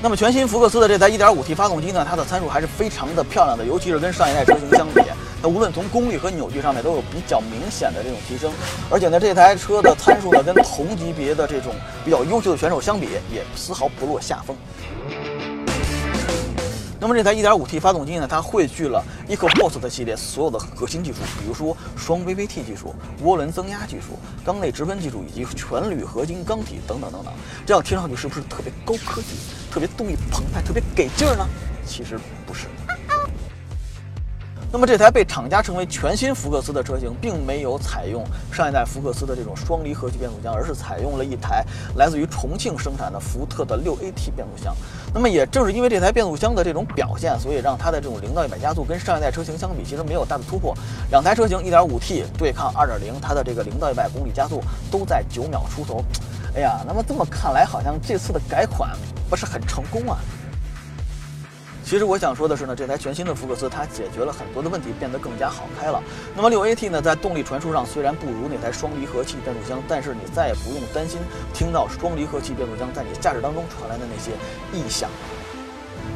那么全新福克斯的这台 1.5T 发动机呢，它的参数还是非常的漂亮的，尤其是跟上一代车型相比，那无论从功率和扭矩上面都有比较明显的这种提升。而且呢，这台车的参数呢，跟同级别的这种比较优秀的选手相比，也丝毫不落下风。那么这台 1.5T 发动机呢，它汇聚了 EcoBoost 系列所有的核心技术，比如说双 VVT 技术、涡轮增压技术、缸内直喷技术以及全铝合金钢体等等等等。这样听上去是不是特别高科技、特别动力澎湃、特别给劲儿呢？其实不是。那么这台被厂家称为全新福克斯的车型，并没有采用上一代福克斯的这种双离合器变速箱，而是采用了一台来自于重庆生产的福特的六 AT 变速箱。那么也正是因为这台变速箱的这种表现，所以让它的这种零到一百加速跟上一代车型相比，其实没有大的突破。两台车型 1.5T 对抗2.0，它的这个零到一百公里加速都在九秒出头。哎呀，那么这么看来，好像这次的改款不是很成功啊。其实我想说的是呢，这台全新的福克斯它解决了很多的问题，变得更加好开了。那么六 AT 呢，在动力传输上虽然不如那台双离合器变速箱，但是你再也不用担心听到双离合器变速箱在你驾驶当中传来的那些异响。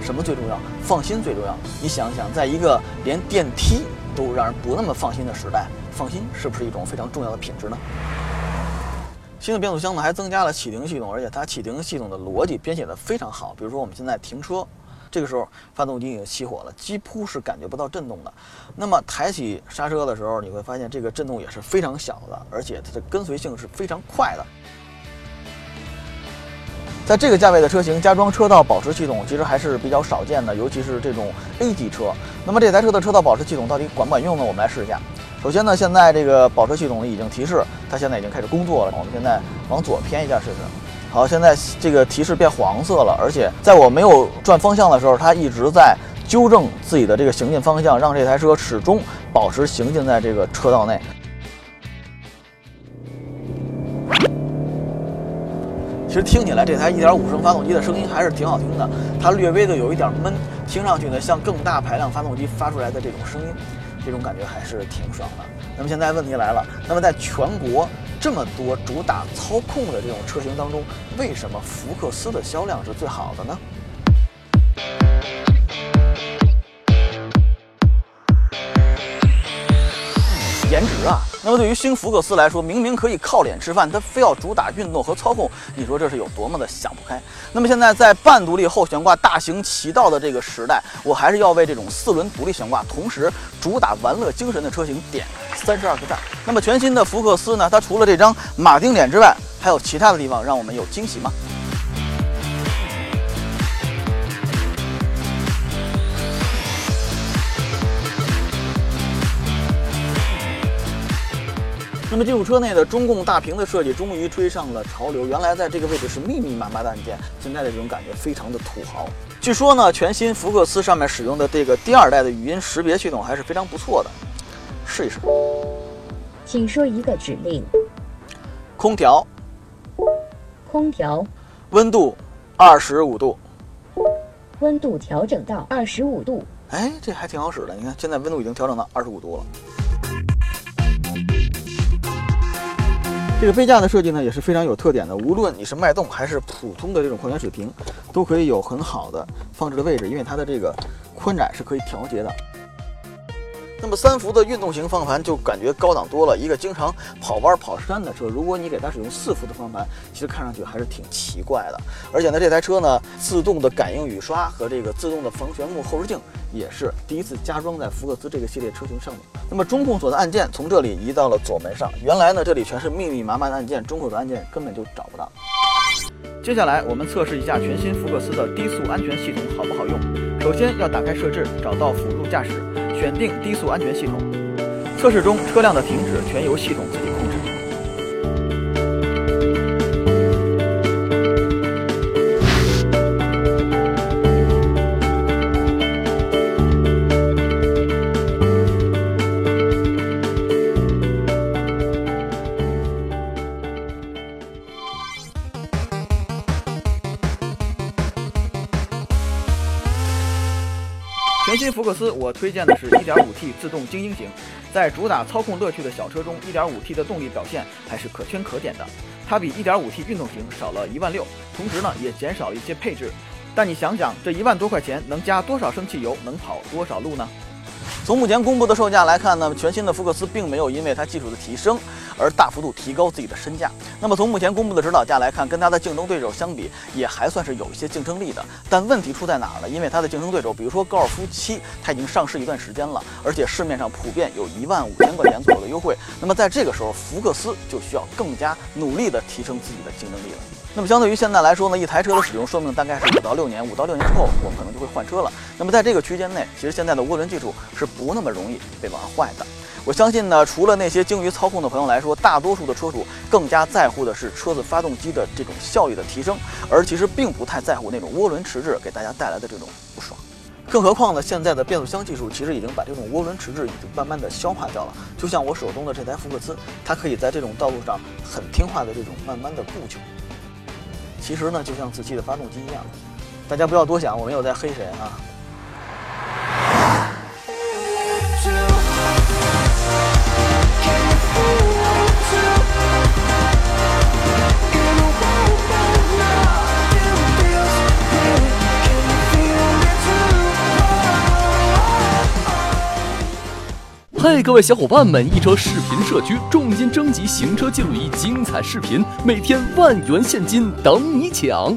什么最重要？放心最重要。你想想，在一个连电梯都让人不那么放心的时代，放心是不是一种非常重要的品质呢？新的变速箱呢，还增加了启停系统，而且它启停系统的逻辑编写的非常好。比如说我们现在停车。这个时候，发动机已经熄火了，几乎是感觉不到震动的。那么抬起刹车的时候，你会发现这个震动也是非常小的，而且它的跟随性是非常快的。在这个价位的车型加装车道保持系统，其实还是比较少见的，尤其是这种 A 级车。那么这台车的车道保持系统到底管不管用呢？我们来试一下。首先呢，现在这个保持系统已经提示，它现在已经开始工作了。我们现在往左偏一下试试。好，现在这个提示变黄色了，而且在我没有转方向的时候，它一直在纠正自己的这个行进方向，让这台车始终保持行进在这个车道内。其实听起来这台1.5升发动机的声音还是挺好听的，它略微的有一点闷，听上去呢像更大排量发动机发出来的这种声音，这种感觉还是挺爽的。那么现在问题来了，那么在全国。这么多主打操控的这种车型当中，为什么福克斯的销量是最好的呢？那么对于新福克斯来说，明明可以靠脸吃饭，它非要主打运动和操控，你说这是有多么的想不开？那么现在在半独立后悬挂大行其道的这个时代，我还是要为这种四轮独立悬挂，同时主打玩乐精神的车型点三十二个赞。那么全新的福克斯呢？它除了这张马丁脸之外，还有其他的地方让我们有惊喜吗？那么进入车内的中控大屏的设计终于追上了潮流。原来在这个位置是密密麻麻的按键，现在的这种感觉非常的土豪。据说呢，全新福克斯上面使用的这个第二代的语音识别系统还是非常不错的，试一试。请说一个指令。空调。空调。温度二十五度。温度调整到二十五度。哎，这还挺好使的。你看，现在温度已经调整到二十五度了。这个杯架的设计呢也是非常有特点的，无论你是脉动还是普通的这种矿泉水瓶，都可以有很好的放置的位置，因为它的这个宽窄是可以调节的。那么三幅的运动型方向盘就感觉高档多了。一个经常跑弯跑山的车，如果你给它使用四幅的方向盘，其实看上去还是挺奇怪的。而且呢，这台车呢，自动的感应雨刷和这个自动的防眩目后视镜也是第一次加装在福克斯这个系列车型上面。那么中控锁的按键从这里移到了左门上，原来呢这里全是密密麻麻的按键，中控的按键根本就找不到。接下来我们测试一下全新福克斯的低速安全系统好不好用。首先要打开设置，找到辅助驾驶。选定低速安全系统，测试中车辆的停止全由系统自己全新福克斯，我推荐的是 1.5T 自动精英型。在主打操控乐趣的小车中，1.5T 的动力表现还是可圈可点的。它比 1.5T 运动型少了一万六，同时呢也减少了一些配置。但你想想，这一万多块钱能加多少升汽油，能跑多少路呢？从目前公布的售价来看呢，全新的福克斯并没有因为它技术的提升而大幅度提高自己的身价。那么从目前公布的指导价来看，跟它的竞争对手相比，也还算是有一些竞争力的。但问题出在哪儿呢？因为它的竞争对手，比如说高尔夫七，它已经上市一段时间了，而且市面上普遍有一万五千块钱左右的优惠。那么在这个时候，福克斯就需要更加努力地提升自己的竞争力了。那么相对于现在来说呢，一台车的使用寿命大概是五到六年，五到六年之后，我们可能就会换车了。那么在这个区间内，其实现在的涡轮技术是不那么容易被玩坏的。我相信呢，除了那些精于操控的朋友来说，大多数的车主更加在乎的是车子发动机的这种效率的提升，而其实并不太在乎那种涡轮迟滞给大家带来的这种不爽。更何况呢，现在的变速箱技术其实已经把这种涡轮迟滞已经慢慢的消化掉了。就像我手中的这台福克斯，它可以在这种道路上很听话的这种慢慢的步行。其实呢，就像自吸的发动机一样，大家不要多想，我没有在黑谁啊。嗨，各位小伙伴们！一车视频社区重金征集行车记录仪精彩视频，每天万元现金等你抢。